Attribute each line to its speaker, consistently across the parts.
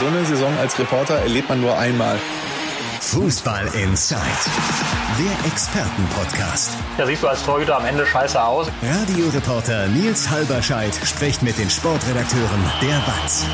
Speaker 1: So eine Saison als Reporter erlebt man nur einmal.
Speaker 2: Fußball Inside, der Expertenpodcast.
Speaker 3: Ja, siehst du als Torhüter am Ende scheiße aus.
Speaker 2: Radioreporter Nils Halberscheid spricht mit den Sportredakteuren der WAZ.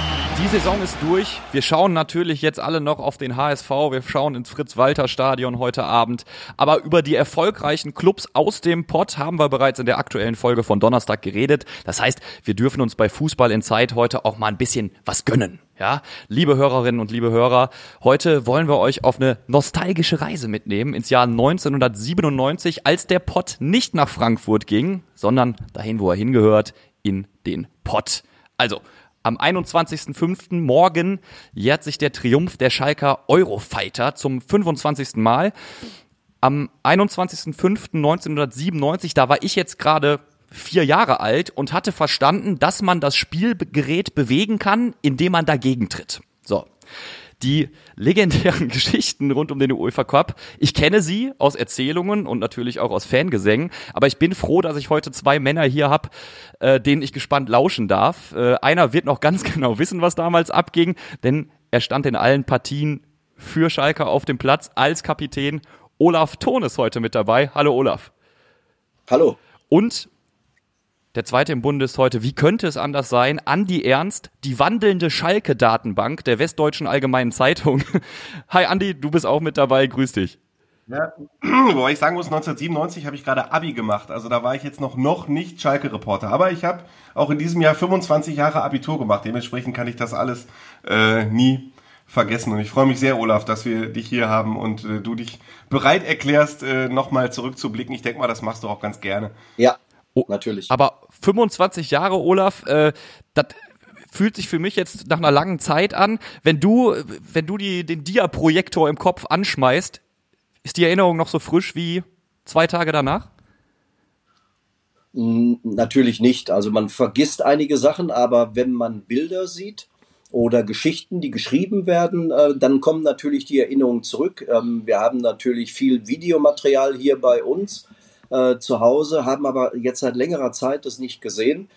Speaker 4: Die Saison ist durch. Wir schauen natürlich jetzt alle noch auf den HSV. Wir schauen ins Fritz-Walter-Stadion heute Abend. Aber über die erfolgreichen Clubs aus dem Pott haben wir bereits in der aktuellen Folge von Donnerstag geredet. Das heißt, wir dürfen uns bei Fußball in Zeit heute auch mal ein bisschen was gönnen. Ja, liebe Hörerinnen und liebe Hörer, heute wollen wir euch auf eine nostalgische Reise mitnehmen ins Jahr 1997, als der Pott nicht nach Frankfurt ging, sondern dahin, wo er hingehört, in den Pott. Also, am 21.05. morgen jährt sich der Triumph der Schalker Eurofighter zum 25. Mal. Am 21.05.1997, da war ich jetzt gerade vier Jahre alt und hatte verstanden, dass man das Spielgerät bewegen kann, indem man dagegen tritt. So. Die legendären Geschichten rund um den UEFA Cup, ich kenne sie aus Erzählungen und natürlich auch aus Fangesängen, aber ich bin froh, dass ich heute zwei Männer hier habe, äh, denen ich gespannt lauschen darf. Äh, einer wird noch ganz genau wissen, was damals abging, denn er stand in allen Partien für Schalke auf dem Platz als Kapitän. Olaf Thon ist heute mit dabei. Hallo Olaf.
Speaker 5: Hallo.
Speaker 4: Und der zweite im Bunde ist heute, wie könnte es anders sein? Andi Ernst, die wandelnde Schalke-Datenbank der Westdeutschen Allgemeinen Zeitung. Hi Andi, du bist auch mit dabei, grüß dich.
Speaker 5: Ja, wobei ich sagen muss, 1997 habe ich gerade Abi gemacht. Also da war ich jetzt noch, noch nicht Schalke-Reporter. Aber ich habe auch in diesem Jahr 25 Jahre Abitur gemacht. Dementsprechend kann ich das alles äh, nie vergessen. Und ich freue mich sehr, Olaf, dass wir dich hier haben und äh, du dich bereit erklärst, äh, nochmal zurückzublicken. Ich denke mal, das machst du auch ganz gerne.
Speaker 6: Ja, Oh, Natürlich.
Speaker 4: Aber 25 Jahre, Olaf, äh, das fühlt sich für mich jetzt nach einer langen Zeit an. Wenn du, wenn du die, den Dia-Projektor im Kopf anschmeißt, ist die Erinnerung noch so frisch wie zwei Tage danach?
Speaker 6: Natürlich nicht. Also man vergisst einige Sachen, aber wenn man Bilder sieht oder Geschichten, die geschrieben werden, äh, dann kommen natürlich die Erinnerungen zurück. Ähm, wir haben natürlich viel Videomaterial hier bei uns äh, zu Hause, haben aber jetzt seit längerer Zeit das nicht gesehen.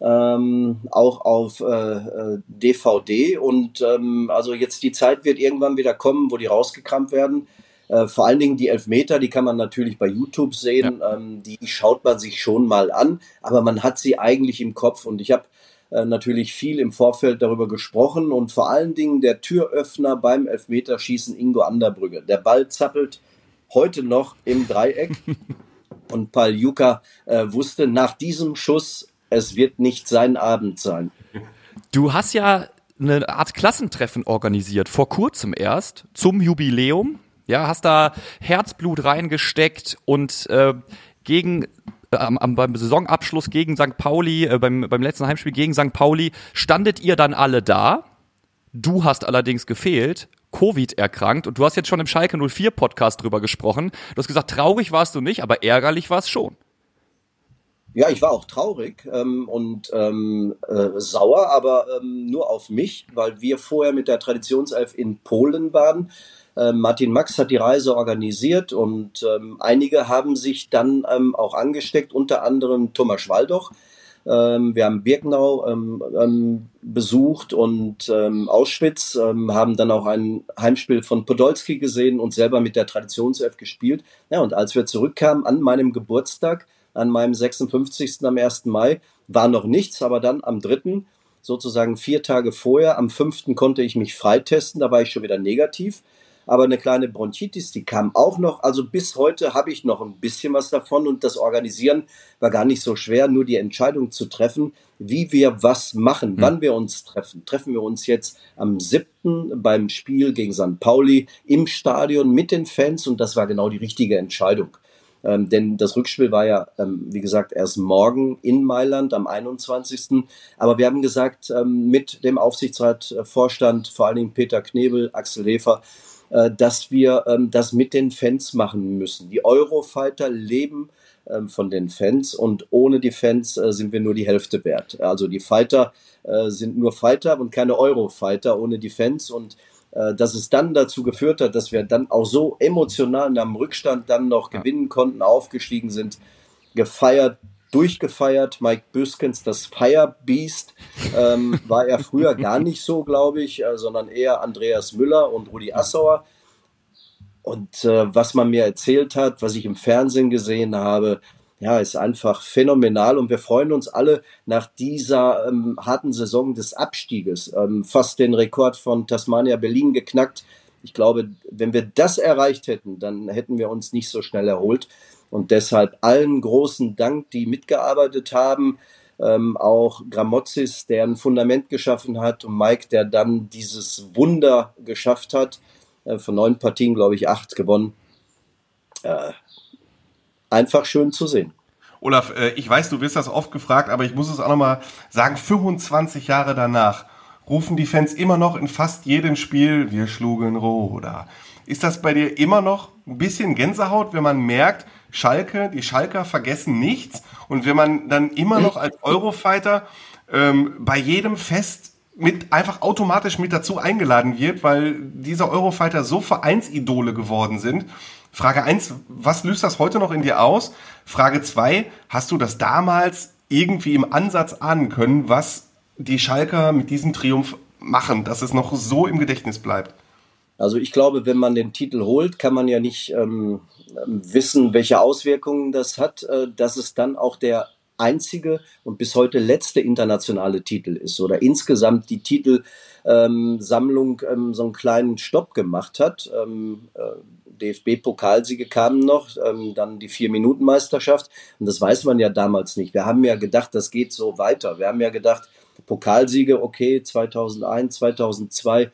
Speaker 6: Ähm, auch auf äh, DVD äh, und ähm, also jetzt die Zeit wird irgendwann wieder kommen, wo die rausgekramt werden. Äh, vor allen Dingen die Elfmeter, die kann man natürlich bei YouTube sehen, ja. ähm, die schaut man sich schon mal an, aber man hat sie eigentlich im Kopf und ich habe äh, natürlich viel im Vorfeld darüber gesprochen und vor allen Dingen der Türöffner beim Elfmeterschießen Ingo Anderbrügge. Der Ball zappelt heute noch im Dreieck Und Paljuka äh, wusste nach diesem Schuss, es wird nicht sein Abend sein.
Speaker 4: Du hast ja eine Art Klassentreffen organisiert, vor kurzem erst, zum Jubiläum. Ja, hast da Herzblut reingesteckt und äh, gegen äh, am, beim Saisonabschluss gegen St. Pauli, äh, beim, beim letzten Heimspiel gegen St. Pauli, standet ihr dann alle da. Du hast allerdings gefehlt Covid erkrankt und du hast jetzt schon im Schalke 04 Podcast drüber gesprochen. Du hast gesagt, traurig warst du nicht, aber ärgerlich war es schon.
Speaker 6: Ja, ich war auch traurig ähm, und ähm, äh, sauer, aber ähm, nur auf mich, weil wir vorher mit der Traditionself in Polen waren. Äh, Martin Max hat die Reise organisiert und ähm, einige haben sich dann ähm, auch angesteckt, unter anderem Thomas Waldoch, ähm, wir haben Birkenau ähm, ähm, besucht und ähm, Auschwitz, ähm, haben dann auch ein Heimspiel von Podolski gesehen und selber mit der Traditionself gespielt. Ja, und als wir zurückkamen an meinem Geburtstag, an meinem 56. am 1. Mai, war noch nichts, aber dann am 3., sozusagen vier Tage vorher, am 5. konnte ich mich freitesten, da war ich schon wieder negativ aber eine kleine Bronchitis, die kam auch noch. Also bis heute habe ich noch ein bisschen was davon und das Organisieren war gar nicht so schwer, nur die Entscheidung zu treffen, wie wir was machen, mhm. wann wir uns treffen. Treffen wir uns jetzt am 7. beim Spiel gegen St. Pauli im Stadion mit den Fans und das war genau die richtige Entscheidung. Ähm, denn das Rückspiel war ja, ähm, wie gesagt, erst morgen in Mailand am 21. Aber wir haben gesagt, ähm, mit dem Aufsichtsratvorstand, vor allen Dingen Peter Knebel, Axel Hefer, äh, dass wir ähm, das mit den Fans machen müssen. Die Eurofighter leben ähm, von den Fans und ohne die Fans äh, sind wir nur die Hälfte wert. Also die Fighter äh, sind nur Fighter und keine Eurofighter ohne die Fans und äh, dass es dann dazu geführt hat, dass wir dann auch so emotional am Rückstand dann noch gewinnen konnten, aufgestiegen sind, gefeiert, durchgefeiert. Mike Büskens, das Firebeast, ähm, war er früher gar nicht so, glaube ich, äh, sondern eher Andreas Müller und Rudi Assauer. Und äh, was man mir erzählt hat, was ich im Fernsehen gesehen habe, ja, ist einfach phänomenal und wir freuen uns alle nach dieser ähm, harten Saison des Abstieges. Ähm, fast den Rekord von Tasmania Berlin geknackt. Ich glaube, wenn wir das erreicht hätten, dann hätten wir uns nicht so schnell erholt. Und deshalb allen großen Dank, die mitgearbeitet haben. Ähm, auch Gramozis, der ein Fundament geschaffen hat und Mike, der dann dieses Wunder geschafft hat. Äh, von neun Partien, glaube ich, acht gewonnen. Äh, einfach schön zu sehen.
Speaker 5: Olaf, äh, ich weiß, du wirst das oft gefragt, aber ich muss es auch nochmal sagen, 25 Jahre danach rufen die Fans immer noch in fast jedem Spiel, wir schlugen Roda. Ist das bei dir immer noch ein bisschen Gänsehaut, wenn man merkt, Schalke, die Schalker vergessen nichts und wenn man dann immer noch als Eurofighter ähm, bei jedem Fest mit einfach automatisch mit dazu eingeladen wird, weil diese Eurofighter so Vereinsidole geworden sind Frage eins, was löst das heute noch in dir aus? Frage zwei, hast du das damals irgendwie im Ansatz ahnen können, was die Schalker mit diesem Triumph machen, dass es noch so im Gedächtnis bleibt?
Speaker 6: Also ich glaube, wenn man den Titel holt, kann man ja nicht ähm, wissen, welche Auswirkungen das hat, äh, dass es dann auch der einzige und bis heute letzte internationale Titel ist oder insgesamt die Titelsammlung ähm, ähm, so einen kleinen Stopp gemacht hat. Ähm, äh, DFB-Pokalsiege kamen noch, ähm, dann die Vier-Minuten-Meisterschaft. Und das weiß man ja damals nicht. Wir haben ja gedacht, das geht so weiter. Wir haben ja gedacht, Pokalsiege, okay, 2001, 2002, äh,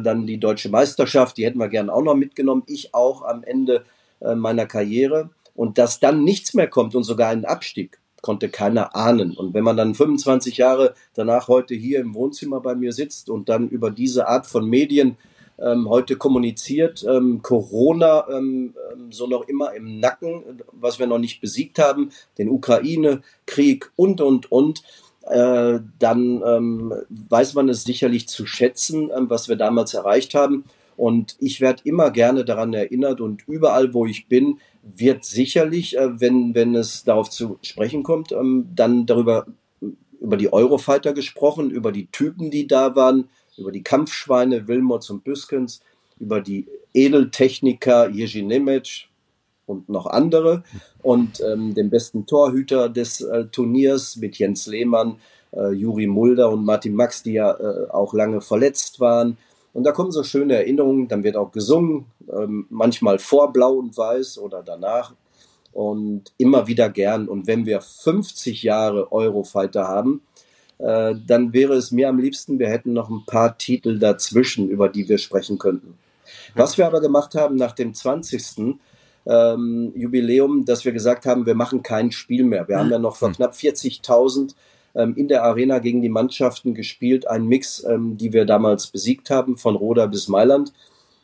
Speaker 6: dann die deutsche Meisterschaft, die hätten wir gerne auch noch mitgenommen. Ich auch am Ende äh, meiner Karriere. Und dass dann nichts mehr kommt und sogar ein Abstieg, konnte keiner ahnen. Und wenn man dann 25 Jahre danach heute hier im Wohnzimmer bei mir sitzt und dann über diese Art von Medien ähm, heute kommuniziert. Ähm, Corona ähm, ähm, so noch immer im Nacken, was wir noch nicht besiegt haben, den Ukraine-Krieg und, und, und. Äh, dann ähm, weiß man es sicherlich zu schätzen, ähm, was wir damals erreicht haben. Und ich werde immer gerne daran erinnert und überall, wo ich bin, wird sicherlich, äh, wenn, wenn es darauf zu sprechen kommt, ähm, dann darüber, über die Eurofighter gesprochen, über die Typen, die da waren, über die Kampfschweine Wilmots und Büskens, über die Edeltechniker Jerzy Nemec und noch andere und ähm, den besten Torhüter des äh, Turniers mit Jens Lehmann, äh, Juri Mulder und Martin Max, die ja äh, auch lange verletzt waren. Und da kommen so schöne Erinnerungen, dann wird auch gesungen, ähm, manchmal vor Blau und Weiß oder danach und immer wieder gern. Und wenn wir 50 Jahre Eurofighter haben, äh, dann wäre es mir am liebsten, wir hätten noch ein paar Titel dazwischen, über die wir sprechen könnten. Was wir aber gemacht haben nach dem 20. Ähm, Jubiläum, dass wir gesagt haben, wir machen kein Spiel mehr. Wir haben ja noch vor hm. knapp 40.000 ähm, in der Arena gegen die Mannschaften gespielt, ein Mix, ähm, die wir damals besiegt haben, von Roda bis Mailand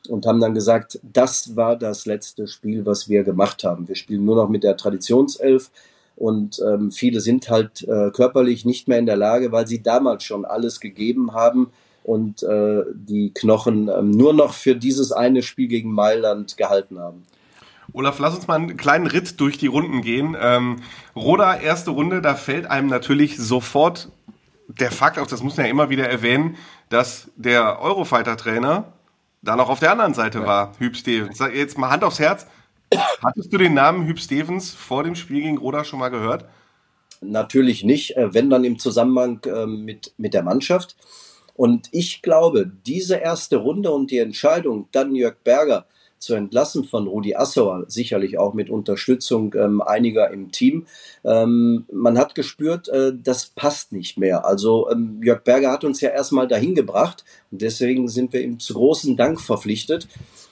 Speaker 6: und haben dann gesagt, das war das letzte Spiel, was wir gemacht haben. Wir spielen nur noch mit der Traditionself und ähm, viele sind halt äh, körperlich nicht mehr in der Lage, weil sie damals schon alles gegeben haben und äh, die Knochen ähm, nur noch für dieses eine Spiel gegen Mailand gehalten haben.
Speaker 5: Olaf, lass uns mal einen kleinen Ritt durch die Runden gehen. Ähm, Roda, erste Runde, da fällt einem natürlich sofort der Fakt auf, das muss man ja immer wieder erwähnen, dass der Eurofighter-Trainer da noch auf der anderen Seite ja. war, Hüb Stevens. Jetzt mal Hand aufs Herz. Hattest du den Namen Hüb Stevens vor dem Spiel gegen Roda schon mal gehört?
Speaker 6: Natürlich nicht, äh, wenn dann im Zusammenhang ähm, mit, mit der Mannschaft. Und ich glaube, diese erste Runde und die Entscheidung, dann Jörg Berger zu entlassen von Rudi Assauer, sicherlich auch mit Unterstützung ähm, einiger im Team. Ähm, man hat gespürt, äh, das passt nicht mehr. Also ähm, Jörg Berger hat uns ja erstmal dahin gebracht und deswegen sind wir ihm zu großen Dank verpflichtet.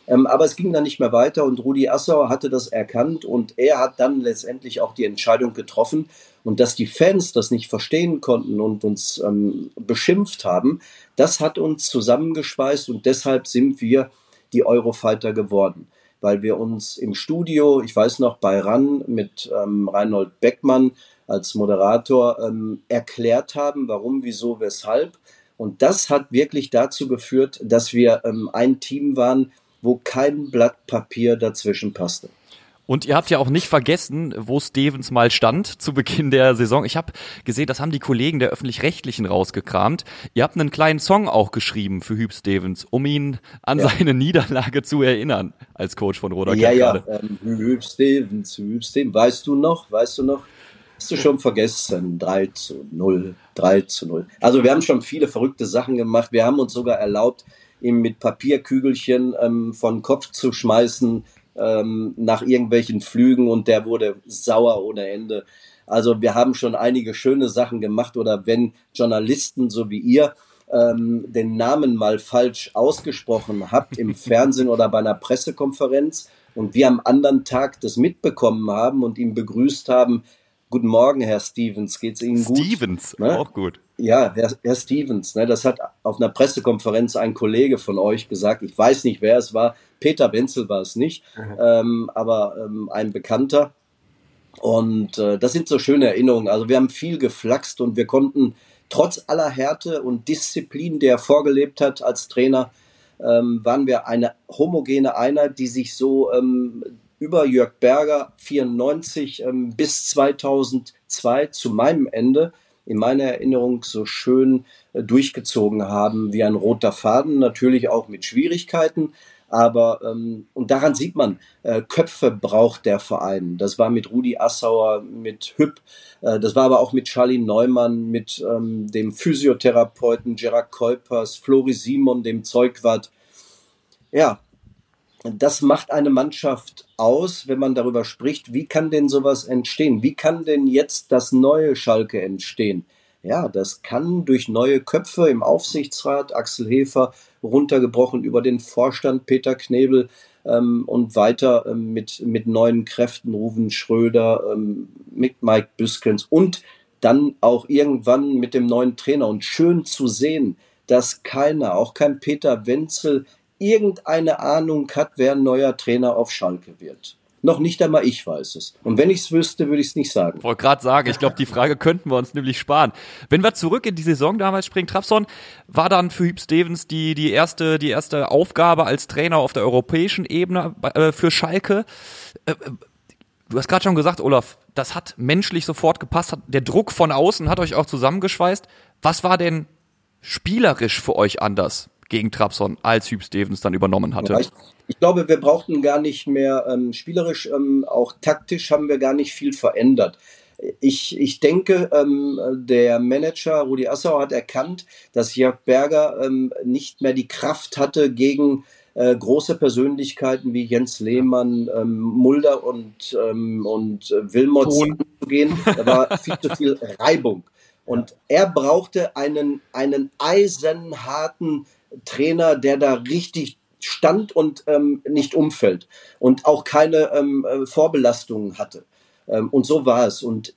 Speaker 6: Ähm, aber es ging dann nicht mehr weiter und Rudi Assauer hatte das erkannt und er hat dann letztendlich auch die Entscheidung getroffen. Und dass die Fans das nicht verstehen konnten und uns ähm, beschimpft haben, das hat uns zusammengeschweißt und deshalb sind wir die Eurofighter geworden. Weil wir uns im Studio, ich weiß noch, bei RAN mit ähm, Reinhold Beckmann als Moderator ähm, erklärt haben, warum, wieso, weshalb. Und das hat wirklich dazu geführt, dass wir ähm, ein Team waren, wo kein Blatt Papier dazwischen passte.
Speaker 4: Und ihr habt ja auch nicht vergessen, wo Stevens mal stand zu Beginn der Saison. Ich habe gesehen, das haben die Kollegen der öffentlich-rechtlichen rausgekramt. Ihr habt einen kleinen Song auch geschrieben für Hüb Stevens, um ihn an ja. seine Niederlage zu erinnern als Coach von Roder
Speaker 6: Ja, ja, ähm, Hüb Stevens, Hüb Stevens. Weißt du noch, weißt du noch? Hast du schon vergessen? 3 zu 0, 3 zu 0. Also wir haben schon viele verrückte Sachen gemacht. Wir haben uns sogar erlaubt, ihm mit Papierkügelchen ähm, von Kopf zu schmeißen, ähm, nach irgendwelchen Flügen und der wurde sauer ohne Ende. Also wir haben schon einige schöne Sachen gemacht oder wenn Journalisten so wie ihr ähm, den Namen mal falsch ausgesprochen habt im Fernsehen oder bei einer Pressekonferenz und wir am anderen Tag das mitbekommen haben und ihn begrüßt haben, Guten Morgen, Herr Stevens. Geht's Ihnen gut?
Speaker 4: Stevens, ne? auch gut.
Speaker 6: Ja, Herr, Herr Stevens, ne, das hat auf einer Pressekonferenz ein Kollege von euch gesagt. Ich weiß nicht, wer es war. Peter Wenzel war es nicht, mhm. ähm, aber ähm, ein Bekannter. Und äh, das sind so schöne Erinnerungen. Also wir haben viel geflaxt und wir konnten trotz aller Härte und Disziplin, die er vorgelebt hat als Trainer, ähm, waren wir eine homogene Einheit, die sich so ähm, über Jörg Berger 94 ähm, bis 2002 zu meinem Ende in meiner Erinnerung so schön äh, durchgezogen haben wie ein roter Faden, natürlich auch mit Schwierigkeiten. Aber ähm, und daran sieht man, äh, Köpfe braucht der Verein. Das war mit Rudi Assauer, mit Hüpp, äh, das war aber auch mit Charlie Neumann, mit ähm, dem Physiotherapeuten Gerard Kuipers, Flori Simon, dem Zeugwart. Ja, das macht eine Mannschaft aus, wenn man darüber spricht, wie kann denn sowas entstehen? Wie kann denn jetzt das neue Schalke entstehen? Ja, das kann durch neue Köpfe im Aufsichtsrat, Axel Hefer, runtergebrochen über den Vorstand Peter Knebel ähm, und weiter ähm, mit, mit neuen Kräften, Ruven Schröder, ähm, mit Mike Büskens und dann auch irgendwann mit dem neuen Trainer. Und schön zu sehen, dass keiner, auch kein Peter Wenzel, irgendeine Ahnung hat, wer ein neuer Trainer auf Schalke wird. Noch nicht einmal ich weiß es. Und wenn ich es wüsste, würde ich es nicht sagen.
Speaker 4: Ich wollte gerade sagen, ich glaube, die Frage könnten wir uns nämlich sparen. Wenn wir zurück in die Saison damals springen, Trabzon war dann für Hüb Stevens die, die, erste, die erste Aufgabe als Trainer auf der europäischen Ebene äh, für Schalke. Äh, äh du hast gerade schon gesagt, Olaf, das hat menschlich sofort gepasst. Hat, der Druck von außen hat euch auch zusammengeschweißt. Was war denn spielerisch für euch anders? Gegen Trabzon, als Hüb Stevens dann übernommen hatte.
Speaker 6: Ich, ich, glaube, wir brauchten gar nicht mehr ähm, spielerisch, ähm, auch taktisch haben wir gar nicht viel verändert. Ich, ich denke, ähm, der Manager Rudi Assauer hat erkannt, dass Jörg Berger ähm, nicht mehr die Kraft hatte, gegen äh, große Persönlichkeiten wie Jens Lehmann, ähm, Mulder und, ähm, und äh, Wilmot zu gehen. Da war viel zu viel Reibung. Und er brauchte einen, einen eisenharten Trainer, der da richtig stand und ähm, nicht umfällt und auch keine ähm, äh, Vorbelastungen hatte. Ähm, und so war es. Und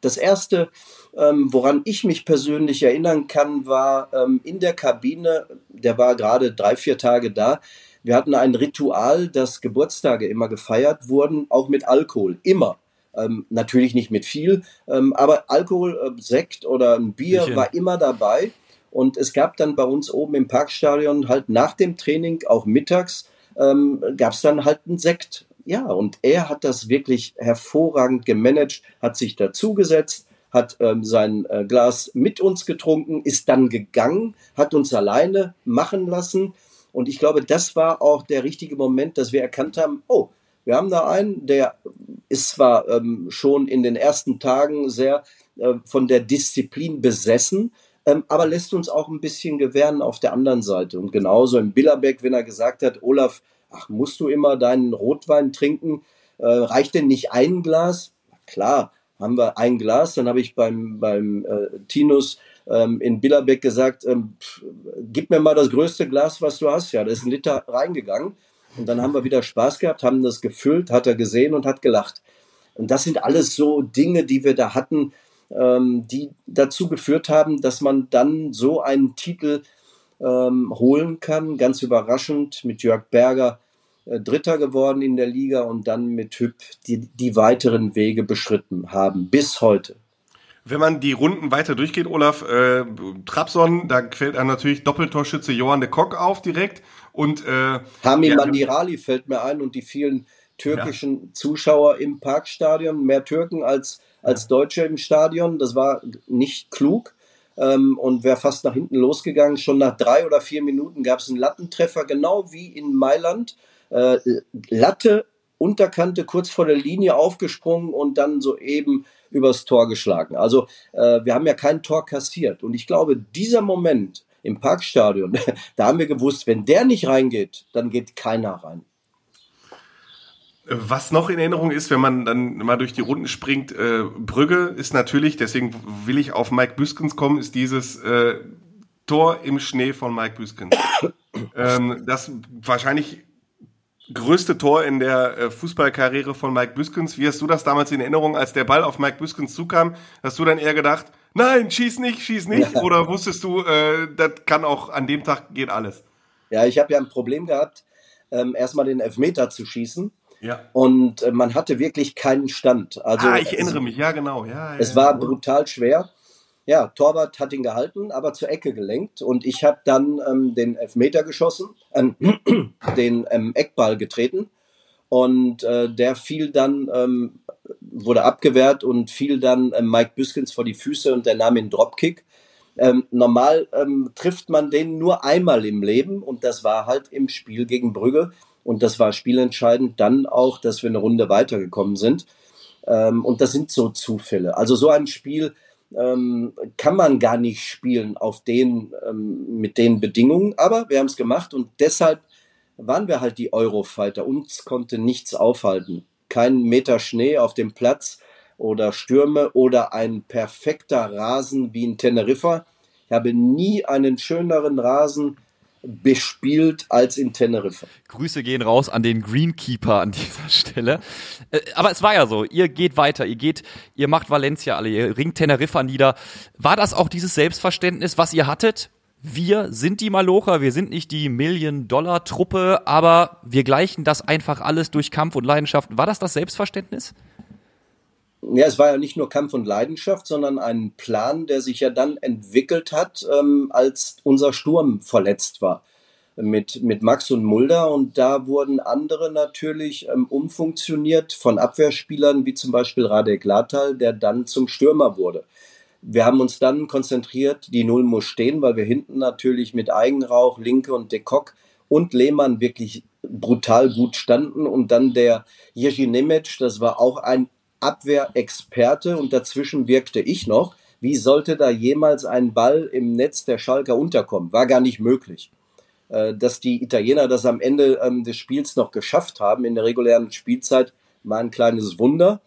Speaker 6: das Erste, ähm, woran ich mich persönlich erinnern kann, war ähm, in der Kabine, der war gerade drei, vier Tage da, wir hatten ein Ritual, dass Geburtstage immer gefeiert wurden, auch mit Alkohol, immer. Ähm, natürlich nicht mit viel, ähm, aber Alkohol, äh, Sekt oder ein Bier Bierchen. war immer dabei. Und es gab dann bei uns oben im Parkstadion halt nach dem Training, auch mittags, ähm, gab es dann halt einen Sekt. Ja, und er hat das wirklich hervorragend gemanagt, hat sich dazugesetzt, hat ähm, sein äh, Glas mit uns getrunken, ist dann gegangen, hat uns alleine machen lassen. Und ich glaube, das war auch der richtige Moment, dass wir erkannt haben, oh, wir haben da einen, der ist zwar ähm, schon in den ersten Tagen sehr äh, von der Disziplin besessen, ähm, aber lässt uns auch ein bisschen gewähren auf der anderen Seite. Und genauso im Billerbeck, wenn er gesagt hat, Olaf, ach, musst du immer deinen Rotwein trinken? Äh, reicht denn nicht ein Glas? Klar, haben wir ein Glas. Dann habe ich beim, beim äh, Tinus ähm, in Billerbeck gesagt, ähm, pff, gib mir mal das größte Glas, was du hast. Ja, da ist ein Liter reingegangen. Und dann haben wir wieder Spaß gehabt, haben das gefüllt, hat er gesehen und hat gelacht. Und das sind alles so Dinge, die wir da hatten, ähm, die dazu geführt haben, dass man dann so einen Titel ähm, holen kann. Ganz überraschend mit Jörg Berger äh, Dritter geworden in der Liga und dann mit Hüpp die, die weiteren Wege beschritten haben bis heute.
Speaker 5: Wenn man die Runden weiter durchgeht, Olaf, äh, Trabson, da fällt einem natürlich Doppeltorschütze Johann de Kock auf direkt und
Speaker 6: äh, Hami ja, Mandirali fällt mir ein und die vielen türkischen ja. Zuschauer im Parkstadion, mehr Türken als, als Deutsche im Stadion. Das war nicht klug ähm, und wäre fast nach hinten losgegangen. Schon nach drei oder vier Minuten gab es einen Lattentreffer, genau wie in Mailand. Äh, Latte, Unterkante kurz vor der Linie aufgesprungen und dann soeben übers Tor geschlagen. Also äh, wir haben ja kein Tor kassiert. Und ich glaube, dieser Moment im Parkstadion, da haben wir gewusst, wenn der nicht reingeht, dann geht keiner rein.
Speaker 5: Was noch in Erinnerung ist, wenn man dann mal durch die Runden springt, äh, Brügge ist natürlich, deswegen will ich auf Mike Büskens kommen, ist dieses äh, Tor im Schnee von Mike Büskens. ähm, das wahrscheinlich größte Tor in der äh, Fußballkarriere von Mike Büskens. Wie hast du das damals in Erinnerung, als der Ball auf Mike Büskens zukam? Hast du dann eher gedacht, nein, schieß nicht, schieß nicht? Oder wusstest du, äh, das kann auch an dem Tag geht alles?
Speaker 6: Ja, ich habe ja ein Problem gehabt, ähm, erstmal den Elfmeter zu schießen
Speaker 5: ja.
Speaker 6: Und äh, man hatte wirklich keinen Stand. Also,
Speaker 5: ah, ich erinnere es, mich, ja, genau. Ja,
Speaker 6: es ja, war brutal schwer. Ja, Torwart hat ihn gehalten, aber zur Ecke gelenkt. Und ich habe dann ähm, den Elfmeter geschossen, äh, den ähm, Eckball getreten. Und äh, der fiel dann, ähm, wurde abgewehrt und fiel dann äh, Mike Büskens vor die Füße und der nahm ihn Dropkick. Ähm, normal ähm, trifft man den nur einmal im Leben und das war halt im Spiel gegen Brügge. Und das war spielentscheidend dann auch, dass wir eine Runde weitergekommen sind. Ähm, und das sind so Zufälle. Also so ein Spiel ähm, kann man gar nicht spielen auf den, ähm, mit den Bedingungen. Aber wir haben es gemacht und deshalb waren wir halt die Eurofighter. Uns konnte nichts aufhalten. Kein Meter Schnee auf dem Platz oder Stürme oder ein perfekter Rasen wie in Teneriffa. Ich habe nie einen schöneren Rasen bespielt als in Teneriffa.
Speaker 4: Grüße gehen raus an den Greenkeeper an dieser Stelle. Äh, aber es war ja so, ihr geht weiter, ihr geht, ihr macht Valencia alle, ihr ringt Teneriffa nieder. War das auch dieses Selbstverständnis, was ihr hattet? Wir sind die Malocher, wir sind nicht die Million-Dollar-Truppe, aber wir gleichen das einfach alles durch Kampf und Leidenschaft. War das das Selbstverständnis?
Speaker 6: Ja, es war ja nicht nur Kampf und Leidenschaft, sondern ein Plan, der sich ja dann entwickelt hat, ähm, als unser Sturm verletzt war mit, mit Max und Mulder. Und da wurden andere natürlich ähm, umfunktioniert von Abwehrspielern, wie zum Beispiel Radek Latal, der dann zum Stürmer wurde. Wir haben uns dann konzentriert, die Null muss stehen, weil wir hinten natürlich mit Eigenrauch, Linke und Dekok und Lehmann wirklich brutal gut standen. Und dann der Jerzy Nemec, das war auch ein Abwehrexperte und dazwischen wirkte ich noch. Wie sollte da jemals ein Ball im Netz der Schalker unterkommen? War gar nicht möglich. Äh, dass die Italiener das am Ende ähm, des Spiels noch geschafft haben in der regulären Spielzeit, war ein kleines Wunder.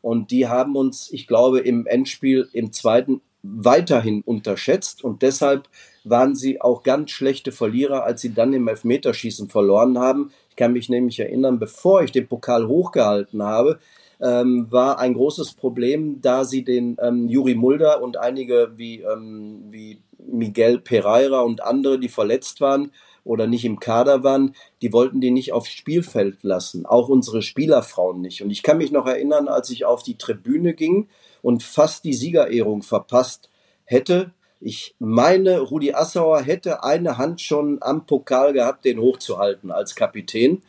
Speaker 6: Und die haben uns, ich glaube, im Endspiel im zweiten weiterhin unterschätzt und deshalb waren sie auch ganz schlechte Verlierer, als sie dann im Elfmeterschießen verloren haben. Ich kann mich nämlich erinnern, bevor ich den Pokal hochgehalten habe, ähm, war ein großes Problem, da sie den ähm, Juri Mulder und einige wie, ähm, wie Miguel Pereira und andere, die verletzt waren oder nicht im Kader waren, die wollten die nicht aufs Spielfeld lassen. Auch unsere Spielerfrauen nicht. Und ich kann mich noch erinnern, als ich auf die Tribüne ging und fast die Siegerehrung verpasst hätte. Ich meine, Rudi Assauer hätte eine Hand schon am Pokal gehabt, den hochzuhalten als Kapitän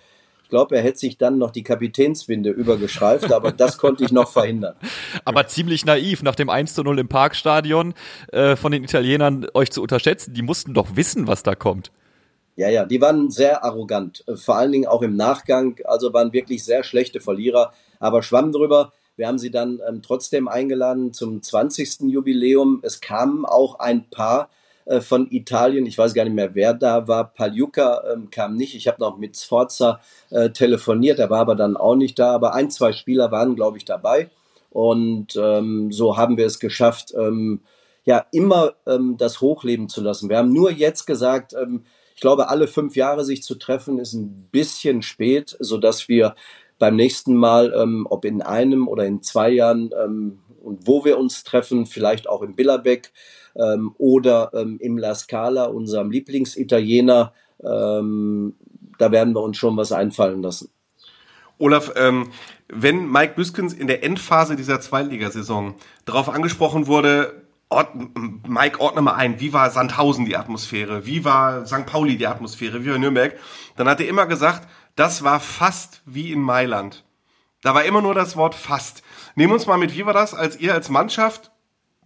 Speaker 6: glaube, er hätte sich dann noch die Kapitänswinde übergeschreift, aber das konnte ich noch verhindern.
Speaker 4: Aber ziemlich naiv, nach dem 1 zu 0 im Parkstadion äh, von den Italienern euch zu unterschätzen. Die mussten doch wissen, was da kommt.
Speaker 6: Ja, ja, die waren sehr arrogant, äh, vor allen Dingen auch im Nachgang, also waren wirklich sehr schlechte Verlierer, aber schwamm drüber. Wir haben sie dann ähm, trotzdem eingeladen zum 20. Jubiläum. Es kamen auch ein paar äh, von Italien. Ich weiß gar nicht mehr, wer da war. Paljuka ähm, kam nicht. Ich habe noch mit Sforza äh, telefoniert, er war aber dann auch nicht da. Aber ein, zwei Spieler waren, glaube ich, dabei. Und ähm, so haben wir es geschafft, ähm, ja, immer ähm, das hochleben zu lassen. Wir haben nur jetzt gesagt, ähm, ich glaube, alle fünf Jahre sich zu treffen, ist ein bisschen spät, sodass wir beim nächsten Mal, ähm, ob in einem oder in zwei Jahren ähm, und wo wir uns treffen, vielleicht auch in Billerbeck, ähm, oder ähm, im La Scala, unserem Lieblingsitaliener. Ähm, da werden wir uns schon was einfallen lassen.
Speaker 5: Olaf, ähm, wenn Mike Büskens in der Endphase dieser Zweitligasaison darauf angesprochen wurde, Ort, Mike, ordne mal ein, wie war Sandhausen die Atmosphäre, wie war St. Pauli die Atmosphäre, wie war Nürnberg, dann hat er immer gesagt, das war fast wie in Mailand. Da war immer nur das Wort fast. Nehmen uns mal mit, wie war das, als ihr als Mannschaft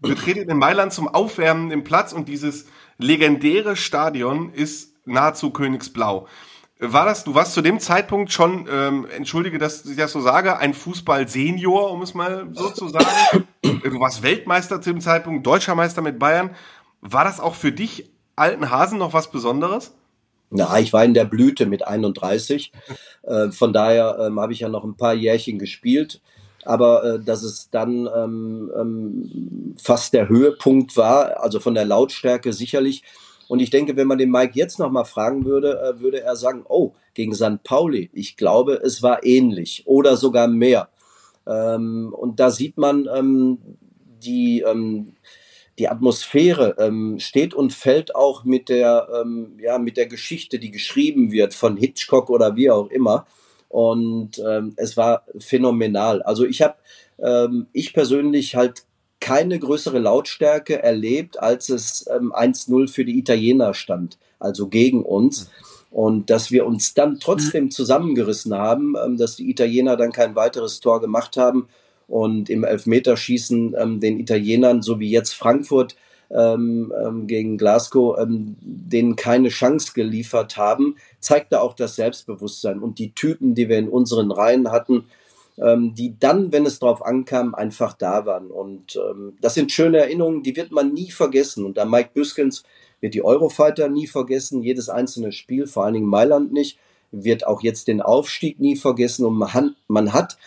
Speaker 5: betretet in Mailand zum Aufwärmen im Platz und dieses legendäre Stadion ist nahezu Königsblau. War das, du warst zu dem Zeitpunkt schon, ähm, entschuldige, dass ich das so sage, ein Fußball-Senior, um es mal so zu sagen. Du warst Weltmeister zu dem Zeitpunkt, Deutscher Meister mit Bayern. War das auch für dich, alten Hasen, noch was Besonderes?
Speaker 6: Na, ich war in der Blüte mit 31. Äh, von daher ähm, habe ich ja noch ein paar Jährchen gespielt. Aber äh, dass es dann ähm, ähm, fast der Höhepunkt war, also von der Lautstärke sicherlich. Und ich denke, wenn man den Mike jetzt nochmal fragen würde, äh, würde er sagen, oh, gegen St. Pauli, ich glaube, es war ähnlich oder sogar mehr. Ähm, und da sieht man ähm, die, ähm, die Atmosphäre ähm, steht und fällt auch mit der, ähm, ja, mit der Geschichte, die geschrieben wird von Hitchcock oder wie auch immer. Und ähm, es war phänomenal. Also ich habe, ähm, ich persönlich halt keine größere Lautstärke erlebt, als es ähm, 1-0 für die Italiener stand, also gegen uns. Und dass wir uns dann trotzdem zusammengerissen haben, ähm, dass die Italiener dann kein weiteres Tor gemacht haben und im Elfmeterschießen ähm, den Italienern, so wie jetzt Frankfurt ähm, ähm, gegen Glasgow, ähm, denen keine Chance geliefert haben, zeigte auch das Selbstbewusstsein und die Typen, die wir in unseren Reihen hatten, ähm, die dann, wenn es drauf ankam, einfach da waren. Und ähm, das sind schöne Erinnerungen, die wird man nie vergessen. Und da Mike Büskens wird die Eurofighter nie vergessen, jedes einzelne Spiel, vor allen Dingen Mailand nicht, wird auch jetzt den Aufstieg nie vergessen. Und man hat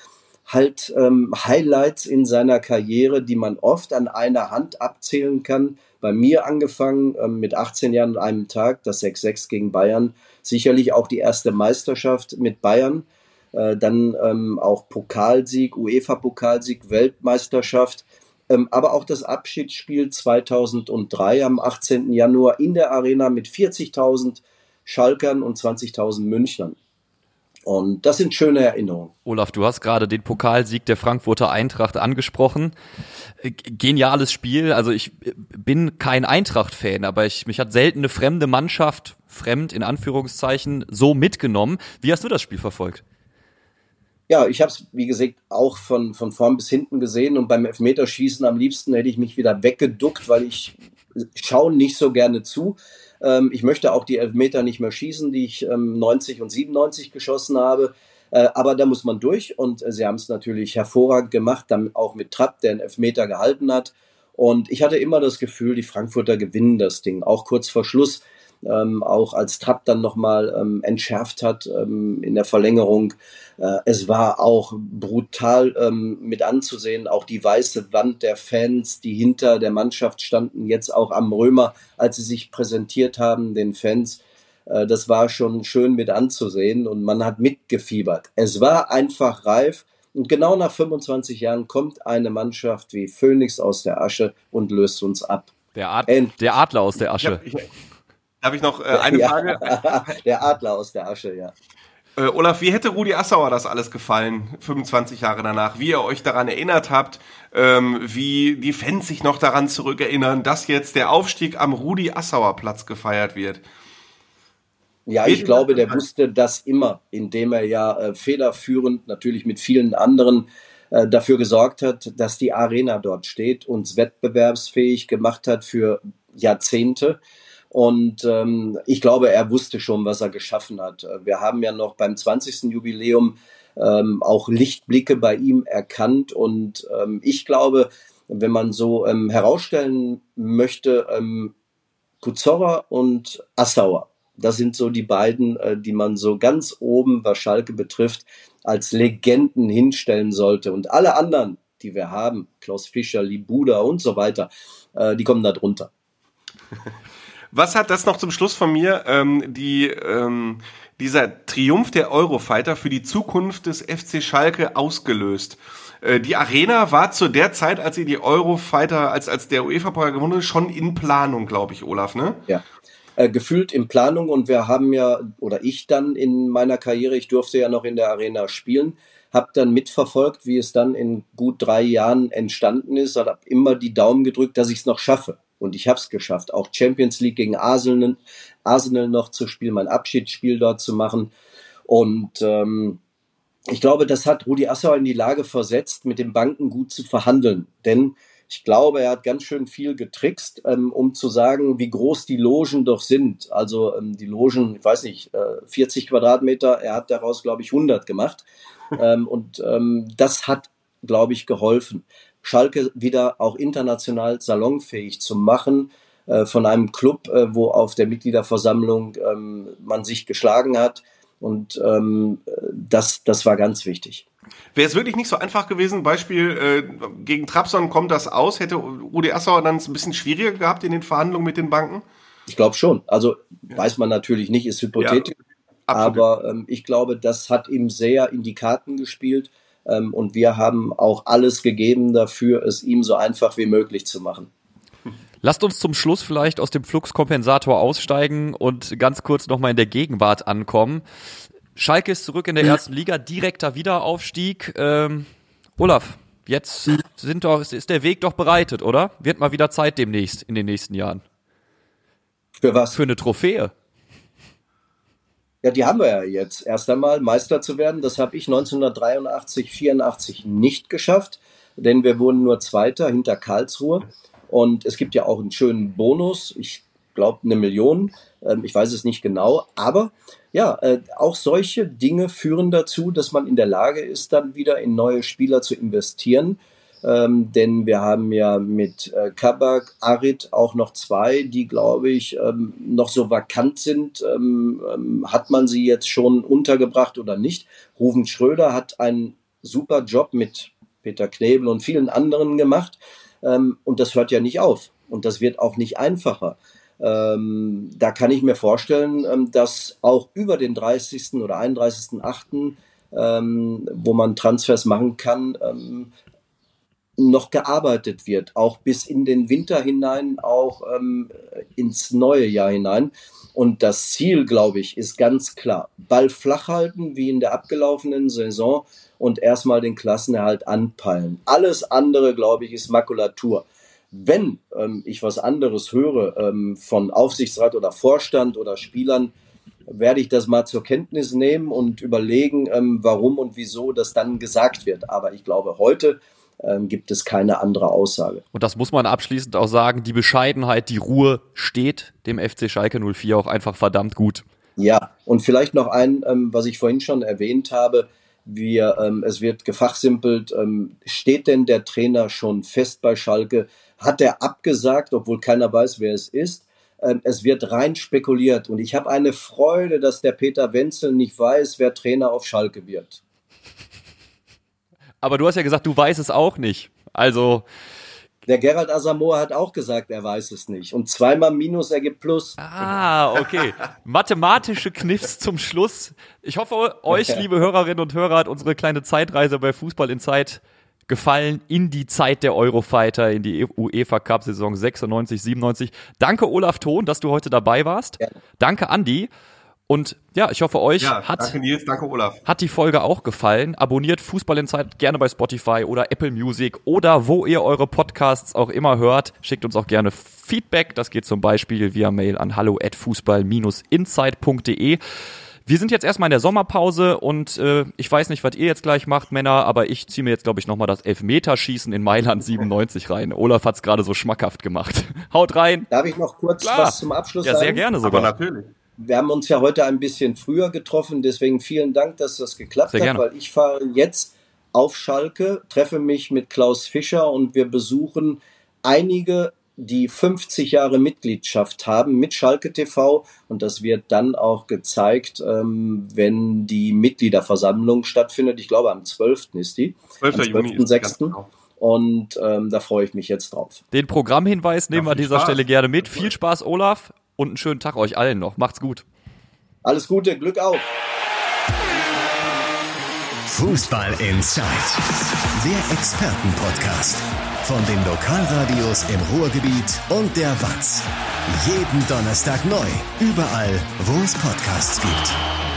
Speaker 6: halt ähm, Highlights in seiner Karriere, die man oft an einer Hand abzählen kann. Bei mir angefangen ähm, mit 18 Jahren und einem Tag, das 6-6 gegen Bayern. Sicherlich auch die erste Meisterschaft mit Bayern. Äh, dann ähm, auch Pokalsieg, UEFA-Pokalsieg, Weltmeisterschaft. Ähm, aber auch das Abschiedsspiel 2003 am 18. Januar in der Arena mit 40.000 Schalkern und 20.000 Münchnern. Und das sind schöne Erinnerungen.
Speaker 4: Olaf, du hast gerade den Pokalsieg der Frankfurter Eintracht angesprochen. Äh, geniales Spiel. Also ich äh, bin kein Eintracht-Fan, aber ich, mich hat selten eine fremde Mannschaft, fremd in Anführungszeichen, so mitgenommen. Wie hast du das Spiel verfolgt?
Speaker 6: Ja, ich habe es, wie gesagt, auch von, von vorn bis hinten gesehen und beim Elfmeterschießen am liebsten hätte ich mich wieder weggeduckt, weil ich schaue nicht so gerne zu. Ähm, ich möchte auch die Elfmeter nicht mehr schießen, die ich ähm, 90 und 97 geschossen habe. Äh, aber da muss man durch und äh, sie haben es natürlich hervorragend gemacht, dann auch mit Trapp, der einen Elfmeter gehalten hat. Und ich hatte immer das Gefühl, die Frankfurter gewinnen das Ding. Auch kurz vor Schluss ähm, auch als Trapp dann nochmal ähm, entschärft hat ähm, in der Verlängerung. Äh, es war auch brutal ähm, mit anzusehen, auch die weiße Wand der Fans, die hinter der Mannschaft standen, jetzt auch am Römer, als sie sich präsentiert haben, den Fans. Äh, das war schon schön mit anzusehen und man hat mitgefiebert. Es war einfach reif. Und genau nach 25 Jahren kommt eine Mannschaft wie Phoenix aus der Asche und löst uns ab.
Speaker 4: Der, Ad der Adler aus der Asche.
Speaker 5: Ich hab, ich, habe ich noch äh, eine ja, Frage?
Speaker 6: Der Adler aus der Asche, ja.
Speaker 5: Äh, Olaf, wie hätte Rudi Assauer das alles gefallen, 25 Jahre danach? Wie ihr euch daran erinnert habt, ähm, wie die Fans sich noch daran zurückerinnern, dass jetzt der Aufstieg am Rudi Assauer Platz gefeiert wird?
Speaker 6: Ja, ich glaube, der wusste das immer, indem er ja äh, federführend, natürlich mit vielen anderen, äh, dafür gesorgt hat, dass die Arena dort steht, uns wettbewerbsfähig gemacht hat für Jahrzehnte. Und ähm, ich glaube, er wusste schon, was er geschaffen hat. Wir haben ja noch beim 20. Jubiläum ähm, auch Lichtblicke bei ihm erkannt. Und ähm, ich glaube, wenn man so ähm, herausstellen möchte, ähm, Kuzorra und Assauer, das sind so die beiden, äh, die man so ganz oben, was Schalke betrifft, als Legenden hinstellen sollte. Und alle anderen, die wir haben, Klaus Fischer, Libuda und so weiter, äh, die kommen da drunter.
Speaker 5: Was hat das noch zum Schluss von mir, ähm, die, ähm, dieser Triumph der Eurofighter für die Zukunft des FC Schalke ausgelöst? Äh, die Arena war zu der Zeit, als ihr die Eurofighter, als, als der UEFA-Pokal gewonnen hat, schon in Planung, glaube ich, Olaf, ne?
Speaker 6: Ja. Äh, gefühlt in Planung und wir haben ja, oder ich dann in meiner Karriere, ich durfte ja noch in der Arena spielen, habe dann mitverfolgt, wie es dann in gut drei Jahren entstanden ist und habe immer die Daumen gedrückt, dass ich es noch schaffe. Und ich habe es geschafft, auch Champions League gegen Arsenal, Arsenal noch zu spielen, mein Abschiedsspiel dort zu machen. Und ähm, ich glaube, das hat Rudi Assauer in die Lage versetzt, mit den Banken gut zu verhandeln. Denn ich glaube, er hat ganz schön viel getrickst, ähm, um zu sagen, wie groß die Logen doch sind. Also ähm, die Logen, ich weiß nicht, äh, 40 Quadratmeter, er hat daraus, glaube ich, 100 gemacht. ähm, und ähm, das hat, glaube ich, geholfen. Schalke wieder auch international salonfähig zu machen äh, von einem Club, äh, wo auf der Mitgliederversammlung ähm, man sich geschlagen hat. Und ähm, das, das war ganz wichtig.
Speaker 5: Wäre es wirklich nicht so einfach gewesen, Beispiel äh, gegen Trabzon kommt das aus, hätte Rudi Assauer dann es ein bisschen schwieriger gehabt in den Verhandlungen mit den Banken?
Speaker 6: Ich glaube schon. Also ja. weiß man natürlich nicht, ist hypothetisch. Ja, aber ähm, ich glaube, das hat ihm sehr in die Karten gespielt. Ähm, und wir haben auch alles gegeben dafür, es ihm so einfach wie möglich zu machen.
Speaker 4: Lasst uns zum Schluss vielleicht aus dem Fluxkompensator aussteigen und ganz kurz nochmal in der Gegenwart ankommen. Schalke ist zurück in der ersten Liga, direkter Wiederaufstieg. Ähm, Olaf, jetzt sind doch, ist der Weg doch bereitet, oder? Wird mal wieder Zeit demnächst, in den nächsten Jahren.
Speaker 6: Für was?
Speaker 4: Für eine Trophäe.
Speaker 6: Ja, die haben wir ja jetzt. Erst einmal Meister zu werden, das habe ich 1983, 84 nicht geschafft, denn wir wurden nur Zweiter hinter Karlsruhe. Und es gibt ja auch einen schönen Bonus, ich glaube eine Million, ähm, ich weiß es nicht genau, aber ja, äh, auch solche Dinge führen dazu, dass man in der Lage ist, dann wieder in neue Spieler zu investieren. Ähm, denn wir haben ja mit äh, Kabak, Arid auch noch zwei, die, glaube ich, ähm, noch so vakant sind. Ähm, ähm, hat man sie jetzt schon untergebracht oder nicht? Ruven Schröder hat einen super Job mit Peter Knebel und vielen anderen gemacht. Ähm, und das hört ja nicht auf. Und das wird auch nicht einfacher. Ähm, da kann ich mir vorstellen, ähm, dass auch über den 30. oder 31.8., ähm, wo man Transfers machen kann, ähm, noch gearbeitet wird, auch bis in den Winter hinein, auch ähm, ins neue Jahr hinein. Und das Ziel, glaube ich, ist ganz klar. Ball flach halten, wie in der abgelaufenen Saison und erstmal den Klassenerhalt anpeilen. Alles andere, glaube ich, ist Makulatur. Wenn ähm, ich was anderes höre ähm, von Aufsichtsrat oder Vorstand oder Spielern, werde ich das mal zur Kenntnis nehmen und überlegen, ähm, warum und wieso das dann gesagt wird. Aber ich glaube, heute ähm, gibt es keine andere Aussage.
Speaker 4: Und das muss man abschließend auch sagen, die Bescheidenheit, die Ruhe steht dem FC Schalke 04 auch einfach verdammt gut.
Speaker 6: Ja, und vielleicht noch ein, ähm, was ich vorhin schon erwähnt habe, wir, ähm, es wird gefachsimpelt, ähm, steht denn der Trainer schon fest bei Schalke? Hat er abgesagt, obwohl keiner weiß, wer es ist? Ähm, es wird rein spekuliert und ich habe eine Freude, dass der Peter Wenzel nicht weiß, wer Trainer auf Schalke wird.
Speaker 4: Aber du hast ja gesagt, du weißt es auch nicht. Also
Speaker 6: der Gerald Asamoah hat auch gesagt, er weiß es nicht. Und zweimal Minus ergibt Plus.
Speaker 4: Ah, okay. Mathematische Kniffs zum Schluss. Ich hoffe, euch, liebe Hörerinnen und Hörer, hat unsere kleine Zeitreise bei Fußball in Zeit gefallen in die Zeit der Eurofighter, in die UEFA Cup Saison 96, 97. Danke Olaf Thon, dass du heute dabei warst. Ja. Danke Andi. Und ja, ich hoffe, euch ja, hat,
Speaker 5: danke Nils, danke Olaf.
Speaker 4: hat die Folge auch gefallen. Abonniert Fußball in Zeit gerne bei Spotify oder Apple Music oder wo ihr eure Podcasts auch immer hört. Schickt uns auch gerne Feedback. Das geht zum Beispiel via Mail an hallo at fußball-insight.de. Wir sind jetzt erstmal in der Sommerpause und äh, ich weiß nicht, was ihr jetzt gleich macht, Männer, aber ich ziehe mir jetzt, glaube ich, nochmal das Elfmeterschießen in Mailand 97 rein. Olaf hat es gerade so schmackhaft gemacht. Haut rein.
Speaker 6: Darf ich noch kurz Klar. was zum Abschluss
Speaker 4: ja,
Speaker 6: sagen?
Speaker 4: Ja, sehr gerne sogar.
Speaker 5: Aber natürlich
Speaker 6: wir haben uns ja heute ein bisschen früher getroffen, deswegen vielen Dank, dass das geklappt Sehr hat, gerne. weil ich fahre jetzt auf Schalke, treffe mich mit Klaus Fischer und wir besuchen einige, die 50 Jahre Mitgliedschaft haben mit Schalke TV und das wird dann auch gezeigt, ähm, wenn die Mitgliederversammlung stattfindet. Ich glaube am 12. ist die.
Speaker 5: 12. Am 12. Juni
Speaker 6: 6. Genau. Und ähm, da freue ich mich jetzt drauf.
Speaker 4: Den Programmhinweis nehmen ja, wir an dieser Spaß. Stelle gerne mit. Viel Spaß, Olaf und einen schönen Tag euch allen noch. Macht's gut.
Speaker 6: Alles Gute, Glück auf.
Speaker 2: Fußball Inside, der Expertenpodcast von den Lokalradios im Ruhrgebiet und der WAZ. Jeden Donnerstag neu, überall, wo es Podcasts gibt.